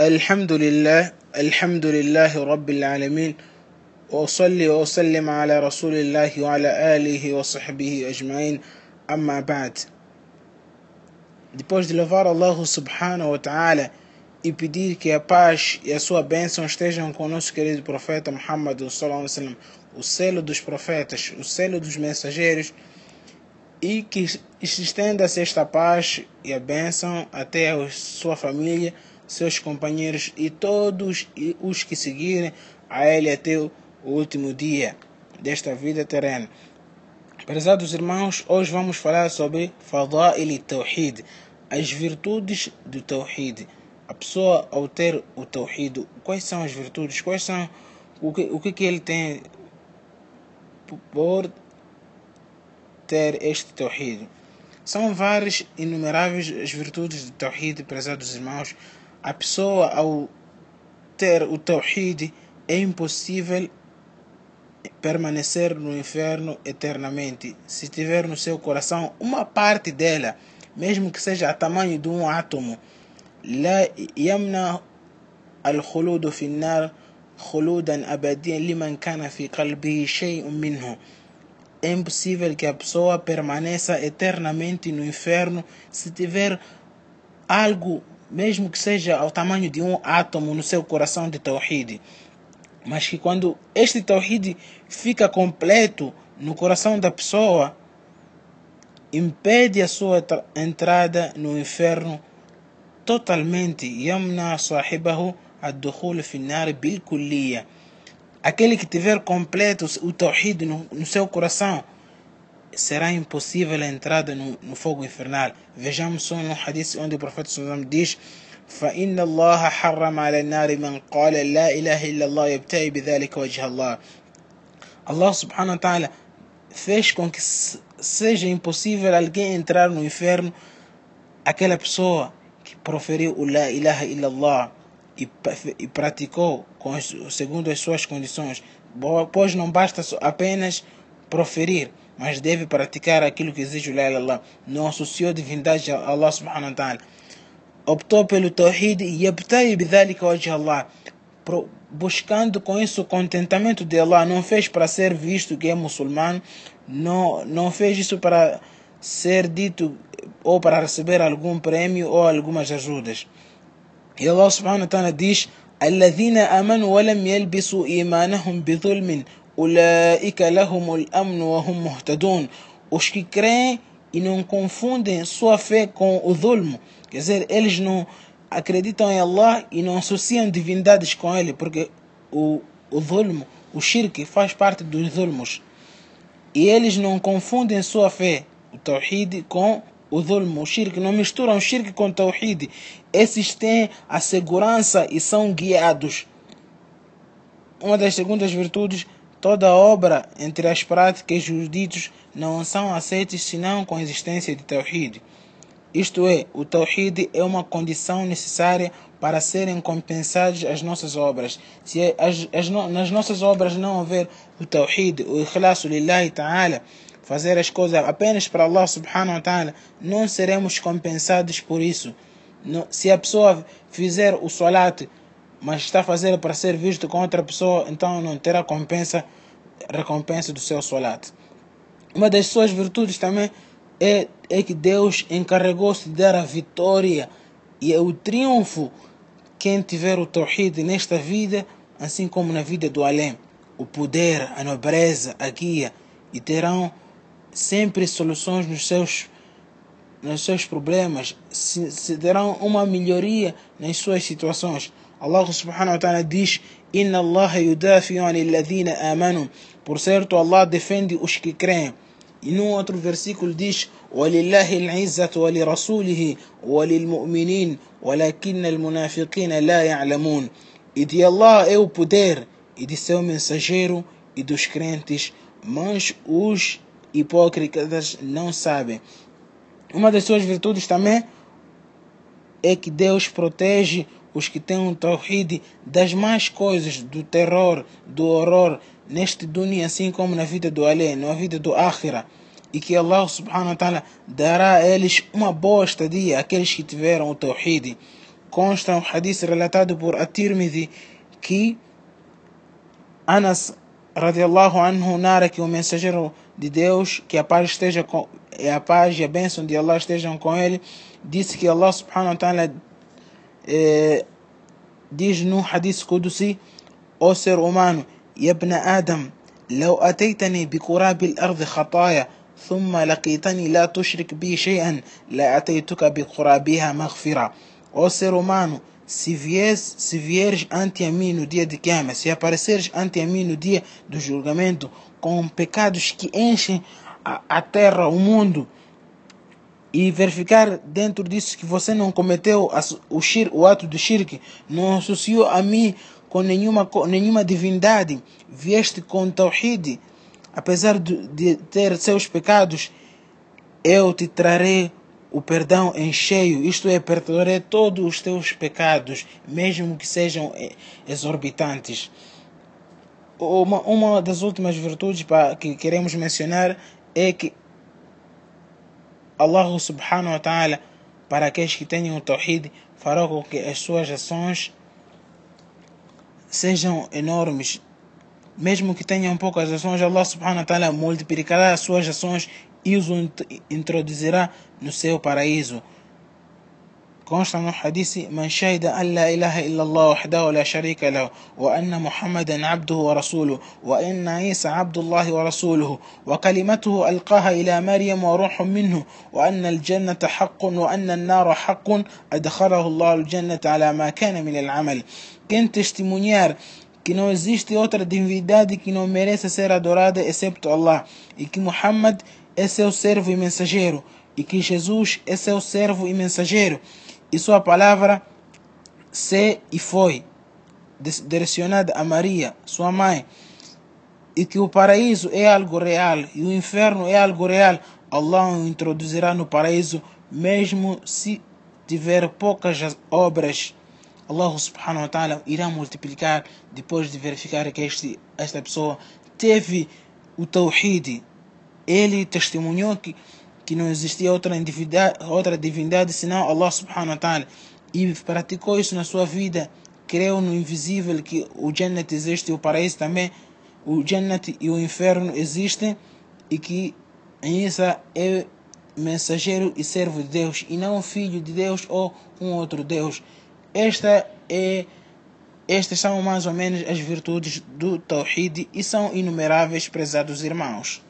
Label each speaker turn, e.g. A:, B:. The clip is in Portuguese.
A: الحمد لله الحمد لله رب العالمين وأصلي وأسلم على رسول الله وعلى آله وصحبه أجمعين أما بعد Depois de louvar Allah subhanahu wa ta'ala e pedir que a paz e a sua bênção estejam com o nosso querido profeta Muhammad sallallahu alaihi wasallam, o selo dos profetas, o selo dos mensageiros, e que estenda-se esta paz e a bênção até a sua família, seus companheiros e todos os que seguirem a ele até o último dia desta vida terrena. Prezados irmãos, hoje vamos falar sobre Fada'il Tawhid, as virtudes do Tawhid. A pessoa, ao ter o Tawhid, quais são as virtudes? Quais são o que, o que, que ele tem por ter este Tawhid? São várias, inumeráveis as virtudes do Tawhid, prezados irmãos. A pessoa, ao ter o Tawhid, é impossível permanecer no inferno eternamente. Se tiver no seu coração uma parte dela, mesmo que seja a tamanho de um átomo, لا يمنع الخلود في النار خلودا أبديا لمن كان في قلبه شيء منه é impossível que a pessoa permaneça eternamente no inferno se tiver algo, mesmo que seja ao tamanho de um átomo no seu coração de Tawhid. Mas que quando este Tawhid fica completo no coração da pessoa, impede a sua entrada no inferno totalmente. Yamna sahibahu ad-dukhul fi nar bil. Aquele que tiver completo o Tawhid no, no seu coração, será impossível a entrada no, no fogo infernal. Vejamos só no hadith onde o profeta Sallam diz فإن الله حرم على النار من قال لا إله إلا الله يبتغي بذلك وجه الله Allah subhanahu wa ta'ala fez com que seja impossível alguém entrar no inferno aquela pessoa que proferiu o La ilaha illallah e, e praticou com, segundo as suas condições, pois não basta apenas proferir, mas deve praticar aquilo que exige o La ilaha não associou divindade a Allah subhanahu wa ta'ala optou pelo Tawhid e yabtai bidhalika wajh Allah buscando com isso o contentamento de Allah não fez para ser visto que é muçulmano não, não fez isso para ser dito ou para receber algum prêmio ou algumas ajudas e Allah subhanahu wa ta'ala diz الذين آمنوا ولم يلبسوا إيمانهم بظلم Ulaika lahumul amnu wa hum. Os que creem e não confundem sua fé com o dulmo. Quer dizer, eles não acreditam em Allah e não associam divindades com ele, porque o, o o shirk, faz parte dos dulmos. E eles não confundem sua fé, o tawhid, com o dulmo, o shirk. Não misturam o shirk com o tawhid. Esses têm a segurança e são guiados. Uma das segundas virtudes toda obra entre as práticas e os ditos não são aceitas senão com a existência de tawhid. Isto é, o Tawhid é uma condição necessária para serem compensadas as nossas obras. Se as, as, nas nossas obras não houver o Tawhid, o Ikhlasu Lillahi Ta'ala, fazer as coisas apenas para Allah Subhanahu wa Ta'ala, não seremos compensados por isso. Se a pessoa fizer o Salat, mas está fazendo para ser visto com outra pessoa, então não terá compensa, recompensa do seu Salat. Uma das suas virtudes também é, é que Deus encarregou-se de dar a vitória e o triunfo quem tiver o Tawhid nesta vida, assim como na vida do Além. O poder, a nobreza, a guia e terão sempre soluções nos seus nos seus problemas, se, se terão uma melhoria nas suas situações. Allah subhanahu wa ta'ala diz: Inna Allah yudafi'u anil amanu. Por certo, Allah defende os que creem. E num outro versículo diz: ولله العزة ولرسوله وللمؤمنين ولكن المنافقين لا يعلمون. E de Allah é o poder, e de seu mensageiro e dos crentes, mas os hipócritas não sabem. Uma das suas virtudes também é que Deus protege os que têm um tawhid das más coisas, do terror, do horror, neste dunya assim como na vida do além, na vida do akhira. E que Allah subhanahu wa ta'ala dará a eles uma boa estadia, aqueles que tiveram o tawhid. consta um hadith relatado por At-Tirmidhi que Anas radiallahu anhu narra que o mensageiro de Deus, que a paz esteja com a paz e a bênção de Allah estejam com ele, disse que Allah subhanahu wa ta'ala إيه، دي جنو حديث قدسي أوسر أمانو يا ابن آدم لو أتيتني بقراب الأرض خطايا ثم لقيتني لا تشرك بي شيئا لأتيتك بقرابها مغفرة. أوسر أمانو سيفيز سيفيرج أنتي أمينو دي دي كامس يا أنت أنتي أمينو دي دو كون بكادوش كي انشي أترى وموندو e verificar dentro disso que você não cometeu o, shir, o ato do shirk, não associou a mim com nenhuma, com nenhuma divindade, vieste com tawhid, apesar de, de ter seus pecados, eu te trarei o perdão em cheio, isto é, perdoarei todos os teus pecados, mesmo que sejam eh, exorbitantes. Uma, uma das últimas virtudes que queremos mencionar é que Allah subhanahu wa ta'ala, para aqueles que tenham o Tawhid, fará com que as suas ações sejam enormes. Mesmo que tenham poucas ações, Allah subhanahu wa ta'ala multiplicará as suas ações e os introduzirá no seu paraíso. Consta no hadith: Man shahida an la ilaha illallah wahdahu la sharika lahu wa anna Muhammadan abduhu wa rasuluhu wa inna Isa abdullahi wa rasuluhu wa kalimatuhu alqaha ila Maryam wa ruhun minhu wa anna al-jannata haqqun wa anna an-nara haqqun adkhalahu Allah al-jannata ala ma kana min al-amal. Quem testemunhar que não existe outra divindade que não mereça ser adorada excepto Allah e que Muhammad é seu servo e mensageiro, e que Jesus é seu servo e mensageiro, e sua palavra se e foi direcionada a Maria, sua mãe, e que o paraíso é algo real e o inferno é algo real, Allah o introduzirá no paraíso mesmo se tiver poucas obras. Allah subhanahu wa ta'ala irá multiplicar depois de verificar que este, esta pessoa teve o tawhid, ele testemunhou que, que não existia outra divindade, outra divindade senão Allah subhanahu wa ta'ala e praticou isso na sua vida, creu no invisível que o Jannat existe o paraíso também, o Jannat e o inferno existem e que Isa é mensageiro e servo de Deus e não filho de Deus ou um outro Deus. Esta é estas são mais ou menos as virtudes do Tawhid e são inumeráveis, prezados irmãos.